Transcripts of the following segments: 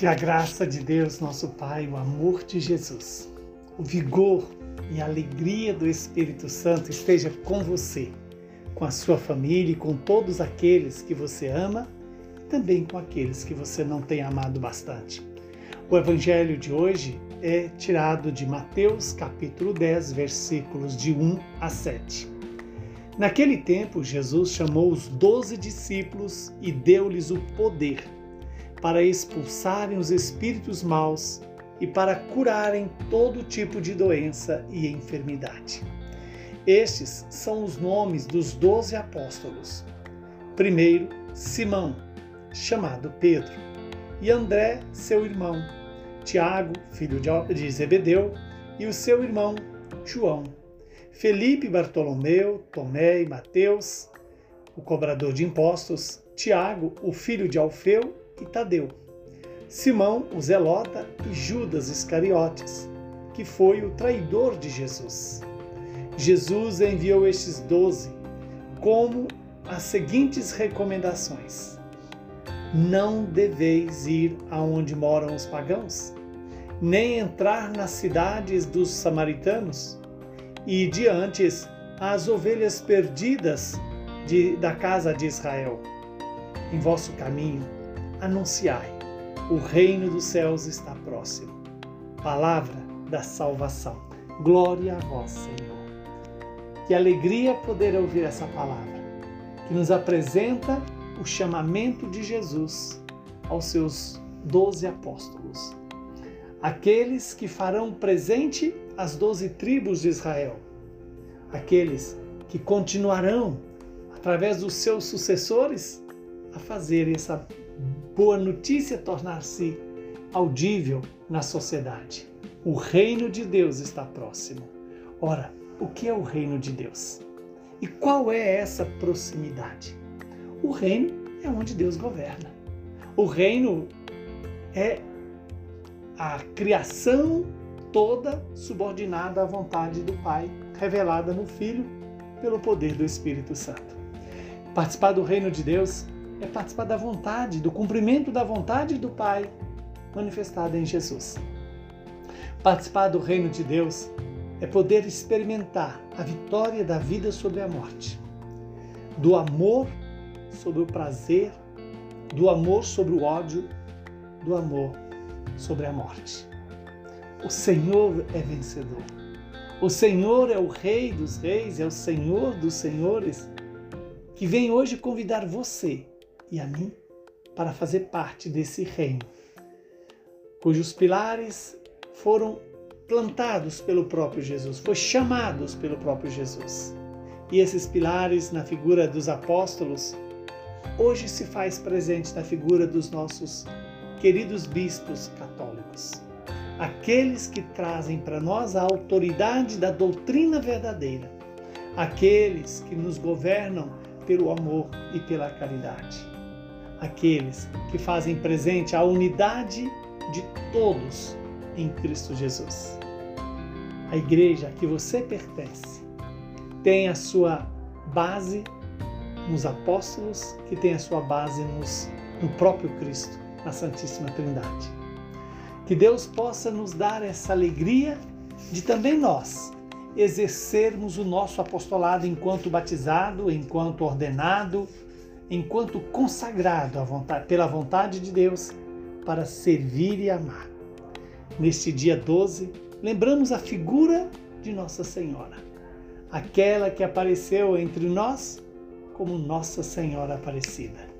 Que a graça de Deus, nosso Pai, o amor de Jesus, o vigor e a alegria do Espírito Santo esteja com você, com a sua família e com todos aqueles que você ama também com aqueles que você não tem amado bastante. O evangelho de hoje é tirado de Mateus capítulo 10, versículos de 1 a 7. Naquele tempo, Jesus chamou os doze discípulos e deu-lhes o poder para expulsarem os espíritos maus e para curarem todo tipo de doença e enfermidade. Estes são os nomes dos doze apóstolos. Primeiro, Simão, chamado Pedro, e André, seu irmão, Tiago, filho de Zebedeu, e o seu irmão João, Felipe, Bartolomeu, Tomé e Mateus, o cobrador de impostos, Tiago, o filho de Alfeu e Tadeu, Simão, o Zelota e Judas Iscariotes, que foi o traidor de Jesus. Jesus enviou estes doze como as seguintes recomendações: Não deveis ir aonde moram os pagãos, nem entrar nas cidades dos samaritanos, e diante as ovelhas perdidas de, da casa de Israel. Em vosso caminho, anunciai: o reino dos céus está próximo. Palavra da salvação. Glória a vós, Senhor. Que alegria poder ouvir essa palavra, que nos apresenta o chamamento de Jesus aos seus doze apóstolos, aqueles que farão presente as doze tribos de Israel, aqueles que continuarão, através dos seus sucessores, a fazer essa boa notícia tornar-se audível na sociedade. O reino de Deus está próximo. Ora, o que é o reino de Deus? E qual é essa proximidade? O reino é onde Deus governa. O reino é a criação toda subordinada à vontade do Pai, revelada no Filho pelo poder do Espírito Santo. Participar do reino de Deus é participar da vontade, do cumprimento da vontade do Pai manifestada em Jesus. Participar do reino de Deus é poder experimentar a vitória da vida sobre a morte, do amor sobre o prazer, do amor sobre o ódio, do amor sobre a morte. O Senhor é vencedor. O Senhor é o Rei dos Reis, é o Senhor dos Senhores, que vem hoje convidar você e a mim para fazer parte desse reino, cujos pilares foram plantados pelo próprio Jesus, foram chamados pelo próprio Jesus. E esses pilares, na figura dos apóstolos, hoje se faz presente na figura dos nossos queridos bispos católicos. Aqueles que trazem para nós a autoridade da doutrina verdadeira, aqueles que nos governam pelo amor e pela caridade aqueles que fazem presente a unidade de todos em Cristo Jesus. A igreja a que você pertence tem a sua base nos apóstolos, que tem a sua base nos, no próprio Cristo, na Santíssima Trindade. Que Deus possa nos dar essa alegria de também nós exercermos o nosso apostolado enquanto batizado, enquanto ordenado, enquanto consagrado vontade, pela vontade de Deus para servir e amar. Neste dia 12, lembramos a figura de Nossa Senhora, aquela que apareceu entre nós como Nossa Senhora Aparecida.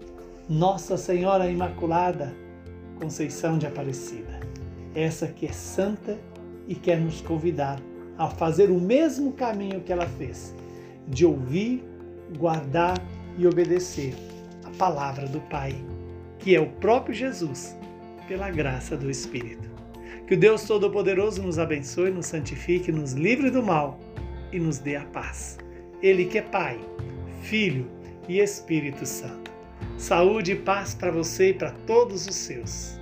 Nossa Senhora Imaculada, Conceição de Aparecida. Essa que é santa e quer nos convidar a fazer o mesmo caminho que ela fez, de ouvir, guardar e obedecer a palavra do Pai, que é o próprio Jesus, pela graça do Espírito. Que o Deus Todo-Poderoso nos abençoe, nos santifique, nos livre do mal e nos dê a paz. Ele que é Pai, Filho e Espírito Santo. Saúde e paz para você e para todos os seus.